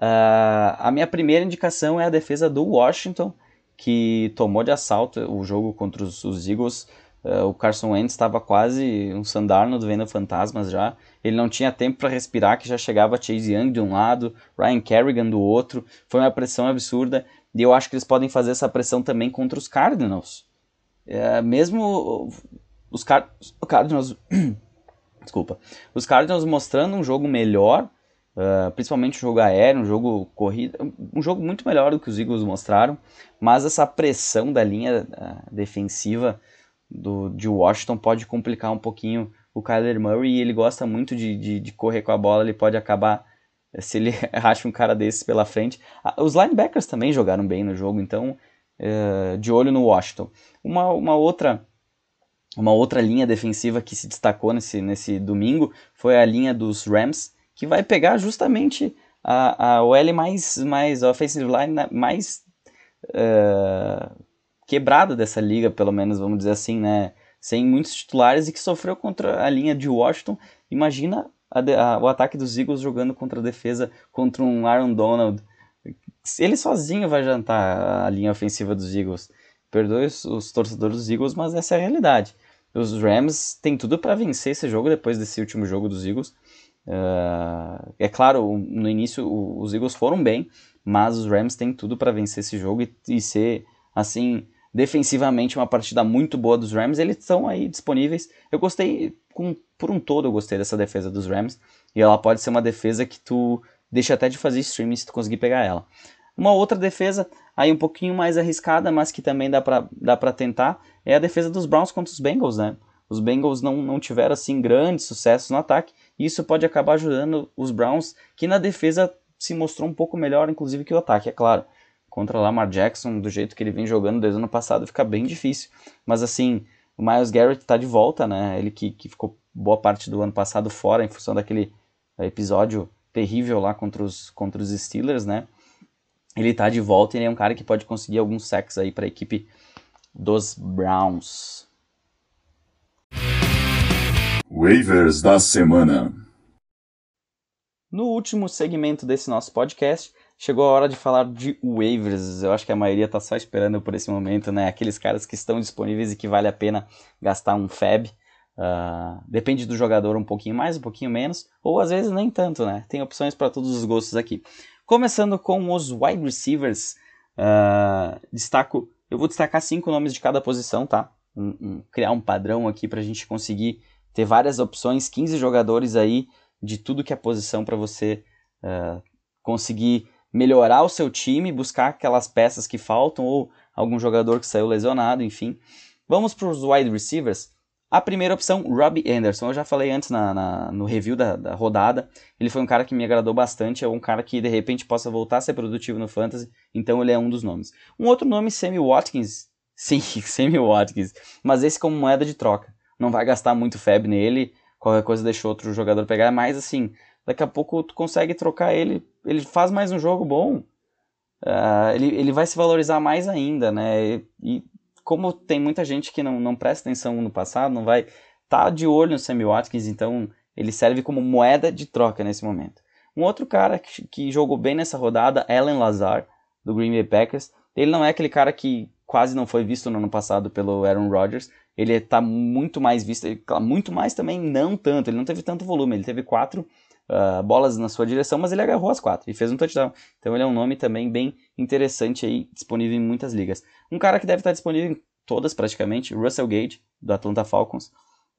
uh, a minha primeira indicação é a defesa do Washington, que tomou de assalto o jogo contra os, os Eagles. Uh, o Carson Wentz estava quase um Sandarno do Vendo Fantasmas já. Ele não tinha tempo para respirar, que já chegava Chase Young de um lado, Ryan Kerrigan do outro. Foi uma pressão absurda. E eu acho que eles podem fazer essa pressão também contra os Cardinals. É, mesmo os Car Cardinals. desculpa. Os Cardinals mostrando um jogo melhor, uh, principalmente um jogo aéreo, um jogo corrida, um jogo muito melhor do que os Eagles mostraram, mas essa pressão da linha defensiva do, de Washington pode complicar um pouquinho o Kyler Murray e ele gosta muito de, de, de correr com a bola, ele pode acabar se ele acha um cara desses pela frente. Ah, os linebackers também jogaram bem no jogo, então uh, de olho no Washington. Uma, uma outra uma outra linha defensiva que se destacou nesse, nesse domingo foi a linha dos Rams, que vai pegar justamente a, a OL mais, mais offensive line mais uh, quebrada dessa liga, pelo menos vamos dizer assim, né? Sem muitos titulares e que sofreu contra a linha de Washington. Imagina a, a, o ataque dos Eagles jogando contra a defesa contra um Aaron Donald. Ele sozinho vai jantar a linha ofensiva dos Eagles. Perdoe os, os torcedores dos Eagles, mas essa é a realidade. Os Rams têm tudo para vencer esse jogo depois desse último jogo dos Eagles. Uh, é claro, no início os Eagles foram bem, mas os Rams têm tudo para vencer esse jogo e, e, ser, assim, defensivamente uma partida muito boa dos Rams. Eles estão aí disponíveis. Eu gostei, com, por um todo, eu gostei dessa defesa dos Rams. E ela pode ser uma defesa que tu deixa até de fazer streaming se tu conseguir pegar ela. Uma outra defesa, aí um pouquinho mais arriscada, mas que também dá para dá pra tentar, é a defesa dos Browns contra os Bengals, né? Os Bengals não, não tiveram assim grandes sucessos no ataque, e isso pode acabar ajudando os Browns, que na defesa se mostrou um pouco melhor, inclusive, que o ataque, é claro. Contra Lamar Jackson, do jeito que ele vem jogando desde o ano passado, fica bem difícil. Mas assim, o Miles Garrett está de volta, né? Ele que, que ficou boa parte do ano passado fora em função daquele episódio terrível lá contra os, contra os Steelers, né? ele tá de volta e ele é um cara que pode conseguir alguns sacks aí para a equipe dos Browns. Waivers da semana. No último segmento desse nosso podcast, chegou a hora de falar de waivers. Eu acho que a maioria tá só esperando por esse momento, né? Aqueles caras que estão disponíveis e que vale a pena gastar um fab. Uh, depende do jogador um pouquinho mais, um pouquinho menos, ou às vezes nem tanto, né? Tem opções para todos os gostos aqui. Começando com os wide receivers, uh, destaco, eu vou destacar cinco nomes de cada posição, tá? Um, um, criar um padrão aqui para a gente conseguir ter várias opções, 15 jogadores aí de tudo que é posição para você uh, conseguir melhorar o seu time, buscar aquelas peças que faltam ou algum jogador que saiu lesionado, enfim. Vamos para os wide receivers. A primeira opção, Robbie Anderson. Eu já falei antes na, na, no review da, da, rodada. Ele foi um cara que me agradou bastante. É um cara que de repente possa voltar a ser produtivo no Fantasy. Então ele é um dos nomes. Um outro nome, Sammy Watkins. Sim, Sammy Watkins. Mas esse como moeda de troca. Não vai gastar muito FEB nele. Qualquer coisa deixa outro jogador pegar. Mas assim, daqui a pouco tu consegue trocar ele. Ele faz mais um jogo bom. Uh, ele, ele vai se valorizar mais ainda, né? E, e como tem muita gente que não, não presta atenção no passado, não vai tá de olho no Sammy Watkins, então ele serve como moeda de troca nesse momento. Um outro cara que, que jogou bem nessa rodada, Alan Lazar, do Green Bay Packers, ele não é aquele cara que quase não foi visto no ano passado pelo Aaron Rodgers, ele está muito mais visto, muito mais também não tanto, ele não teve tanto volume, ele teve quatro uh, bolas na sua direção, mas ele agarrou as quatro e fez um touchdown. Então ele é um nome também bem interessante aí, disponível em muitas ligas. Um cara que deve estar disponível em todas praticamente, Russell Gage, do Atlanta Falcons.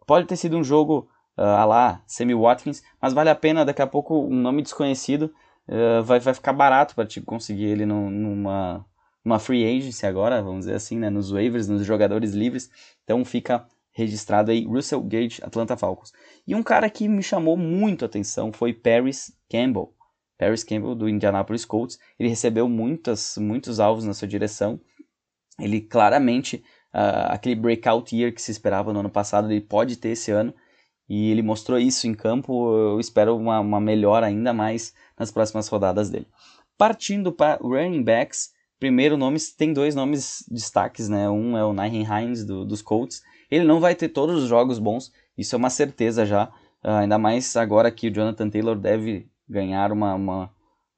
Pode ter sido um jogo uh, a lá, Sammy Watkins, mas vale a pena daqui a pouco um nome desconhecido uh, vai, vai ficar barato para te conseguir ele numa, numa free agency agora, vamos dizer assim, né, nos waivers, nos jogadores livres. Então fica registrado aí Russell Gage, Atlanta Falcons. E um cara que me chamou muito a atenção foi Paris Campbell. Paris Campbell do Indianapolis Colts. Ele recebeu muitas, muitos alvos na sua direção. Ele claramente, uh, aquele breakout year que se esperava no ano passado, ele pode ter esse ano. E ele mostrou isso em campo. Eu espero uma, uma melhora ainda mais nas próximas rodadas dele. Partindo para running backs, primeiro nomes, tem dois nomes destaques, né? Um é o Nyhan Hines do, dos Colts ele não vai ter todos os jogos bons, isso é uma certeza já. Uh, ainda mais agora que o Jonathan Taylor deve ganhar uma, uma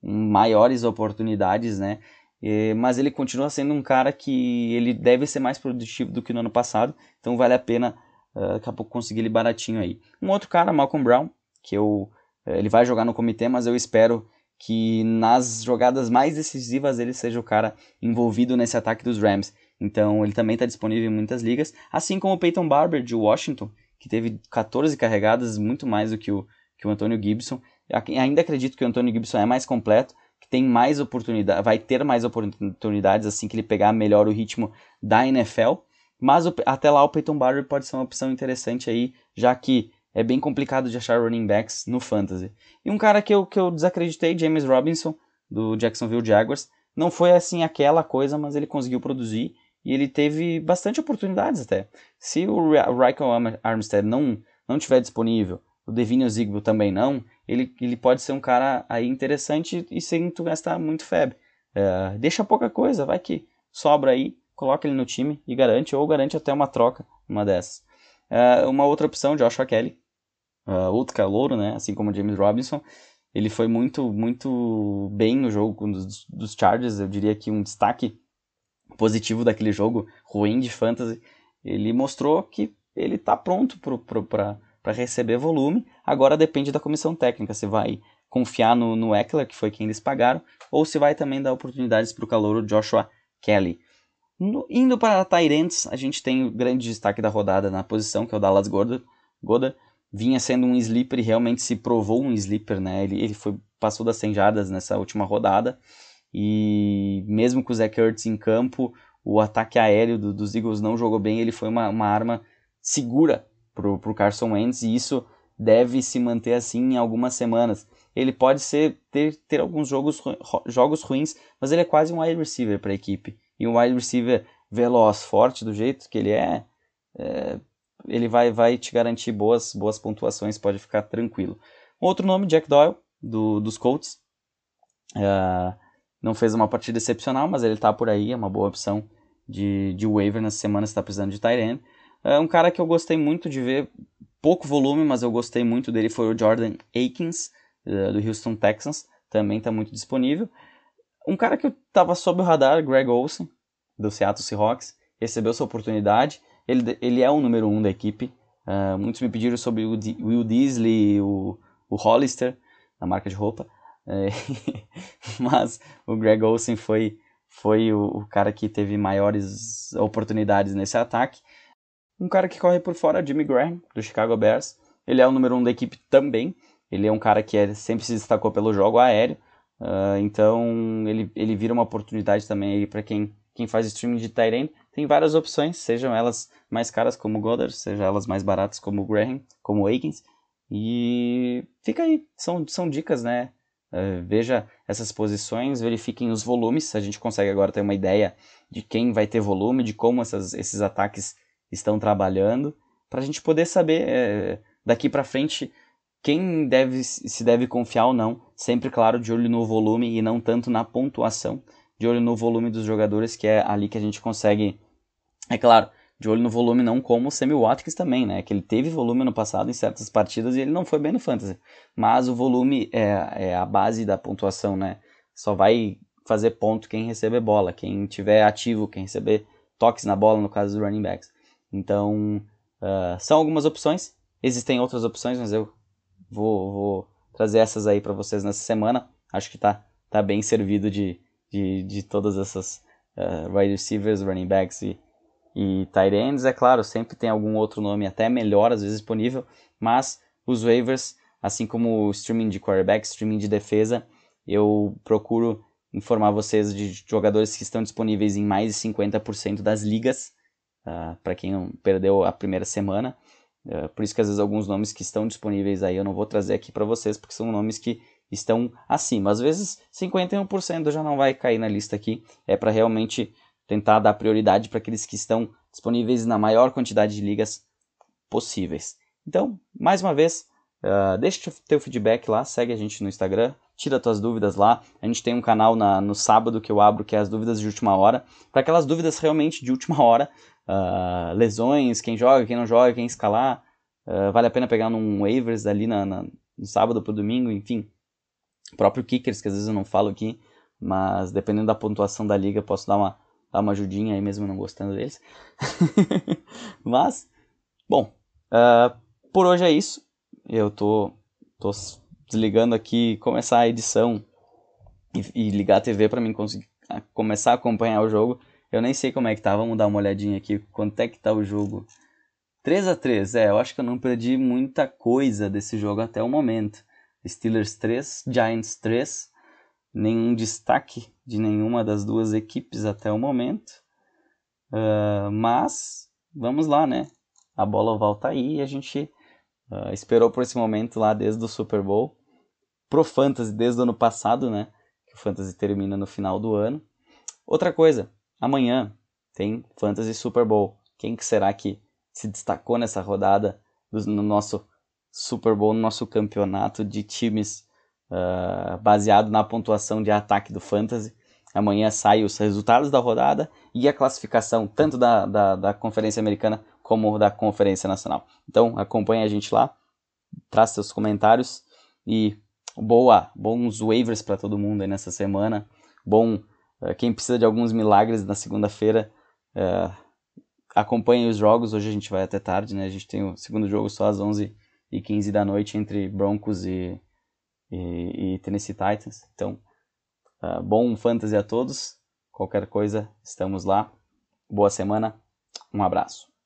um, maiores oportunidades, né? E, mas ele continua sendo um cara que ele deve ser mais produtivo do que no ano passado, então vale a pena uh, daqui a pouco conseguir ele baratinho aí. Um outro cara, Malcolm Brown, que eu, ele vai jogar no comitê, mas eu espero que nas jogadas mais decisivas ele seja o cara envolvido nesse ataque dos Rams. Então ele também está disponível em muitas ligas, assim como o Peyton Barber de Washington, que teve 14 carregadas, muito mais do que o, que o Antônio Gibson. Ainda acredito que o Antônio Gibson é mais completo, que tem mais oportunidade, vai ter mais oportunidades assim que ele pegar melhor o ritmo da NFL. Mas o, até lá o Peyton Barber pode ser uma opção interessante aí, já que é bem complicado de achar running backs no fantasy. E um cara que eu, que eu desacreditei, James Robinson, do Jacksonville Jaguars, não foi assim aquela coisa, mas ele conseguiu produzir e ele teve bastante oportunidades até. Se o Raikkow Armstead não, não tiver disponível, o Devine Zigbo também não, ele, ele pode ser um cara aí interessante e sem tu gastar muito FEB. É, deixa pouca coisa, vai que sobra aí, coloca ele no time e garante, ou garante até uma troca, uma dessas. É, uma outra opção, Joshua Kelly, uh, outro calouro, né, assim como James Robinson, ele foi muito, muito bem no jogo dos, dos Chargers, eu diria que um destaque positivo daquele jogo ruim de fantasy, ele mostrou que ele está pronto para receber volume. Agora depende da comissão técnica, se vai confiar no, no Eckler, que foi quem eles pagaram, ou se vai também dar oportunidades para o calouro Joshua Kelly. No, indo para Tyrants, a gente tem o grande destaque da rodada na posição, que é o Dallas Goddard. Goddard vinha sendo um sleeper e realmente se provou um sleeper, né? Ele, ele foi, passou das 100 jardas nessa última rodada. E mesmo com o Zach Ertz em campo, o ataque aéreo do, dos Eagles não jogou bem, ele foi uma, uma arma segura para o Carson Wentz e isso deve se manter assim em algumas semanas. Ele pode ser ter, ter alguns jogos, jogos ruins, mas ele é quase um wide receiver para a equipe. E um wide receiver veloz, forte do jeito que ele é, é, ele vai, vai te garantir boas, boas pontuações, pode ficar tranquilo. Outro nome, Jack Doyle, do, dos Colts. Uh, não fez uma partida excepcional, mas ele está por aí, é uma boa opção de, de waiver na semana se está precisando de end. É um cara que eu gostei muito de ver, pouco volume, mas eu gostei muito dele foi o Jordan Akins, uh, do Houston Texans, também está muito disponível. Um cara que estava sob o radar, Greg Olsen, do Seattle Seahawks, recebeu sua oportunidade, ele, ele é o número um da equipe, Uh, muitos me pediram sobre o D Will Disley, o, o Hollister, a marca de roupa. É, mas o Greg Olsen foi, foi o, o, cara que teve maiores oportunidades nesse ataque. Um cara que corre por fora, Jimmy Graham, do Chicago Bears. Ele é o número um da equipe também. Ele é um cara que é, sempre se destacou pelo jogo aéreo. Uh, então ele, ele vira uma oportunidade também para quem, quem faz streaming de Tyrene. Tem várias opções, sejam elas mais caras como o Goddard, sejam elas mais baratas como o Graham, como o Aikens. E fica aí, são, são dicas, né? Uh, veja essas posições, verifiquem os volumes. A gente consegue agora ter uma ideia de quem vai ter volume, de como essas, esses ataques estão trabalhando, para a gente poder saber é, daqui para frente quem deve, se deve confiar ou não. Sempre, claro, de olho no volume e não tanto na pontuação. De olho no volume dos jogadores, que é ali que a gente consegue. É claro, de olho no volume, não como o Sammy Watkins também, né? Que ele teve volume no passado em certas partidas e ele não foi bem no Fantasy. Mas o volume é, é a base da pontuação, né? Só vai fazer ponto quem receber bola, quem tiver ativo, quem receber toques na bola, no caso dos running backs. Então, uh, são algumas opções. Existem outras opções, mas eu vou, vou trazer essas aí para vocês nessa semana. Acho que tá, tá bem servido de, de, de todas essas uh, wide receivers, running backs e, e tight ends, é claro, sempre tem algum outro nome até melhor, às vezes disponível, mas os waivers, assim como o streaming de quarterback, streaming de defesa, eu procuro informar vocês de jogadores que estão disponíveis em mais de 50% das ligas, uh, ah, para quem perdeu a primeira semana. Uh, por isso que às vezes alguns nomes que estão disponíveis aí eu não vou trazer aqui para vocês, porque são nomes que estão acima. Às vezes 51% já não vai cair na lista aqui, é para realmente tentar dar prioridade para aqueles que estão disponíveis na maior quantidade de ligas possíveis. Então, mais uma vez, uh, deixa teu feedback lá, segue a gente no Instagram, tira tuas dúvidas lá. A gente tem um canal na, no sábado que eu abro, que é as dúvidas de última hora, para aquelas dúvidas realmente de última hora, uh, lesões, quem joga, quem não joga, quem escalar, uh, vale a pena pegar num waivers ali na, na, no sábado para domingo, enfim. Próprio kickers, que às vezes eu não falo aqui, mas dependendo da pontuação da liga, posso dar uma dar uma ajudinha aí mesmo não gostando deles. Mas, bom, uh, por hoje é isso. Eu tô, tô desligando aqui, começar a edição e, e ligar a TV para mim conseguir a, começar a acompanhar o jogo. Eu nem sei como é que tá, vamos dar uma olhadinha aqui, quanto é que tá o jogo. 3 a 3 é, eu acho que eu não perdi muita coisa desse jogo até o momento. Steelers 3, Giants 3, nenhum destaque de nenhuma das duas equipes até o momento. Uh, mas vamos lá, né? A bola volta aí e a gente uh, esperou por esse momento lá desde o Super Bowl. Pro Fantasy desde o ano passado, né? Que o Fantasy termina no final do ano. Outra coisa, amanhã tem Fantasy Super Bowl. Quem que será que se destacou nessa rodada do, no nosso Super Bowl, no nosso campeonato de times uh, baseado na pontuação de ataque do Fantasy. Amanhã saem os resultados da rodada e a classificação tanto da, da, da Conferência Americana como da Conferência Nacional. Então acompanhe a gente lá, traz seus comentários e boa, bons waivers para todo mundo aí nessa semana. Bom, uh, quem precisa de alguns milagres na segunda-feira, uh, acompanhe os jogos. Hoje a gente vai até tarde, né? A gente tem o segundo jogo só às 11 e 15 da noite entre Broncos e, e, e Tennessee Titans. Então, uh, bom fantasy a todos. Qualquer coisa, estamos lá. Boa semana. Um abraço.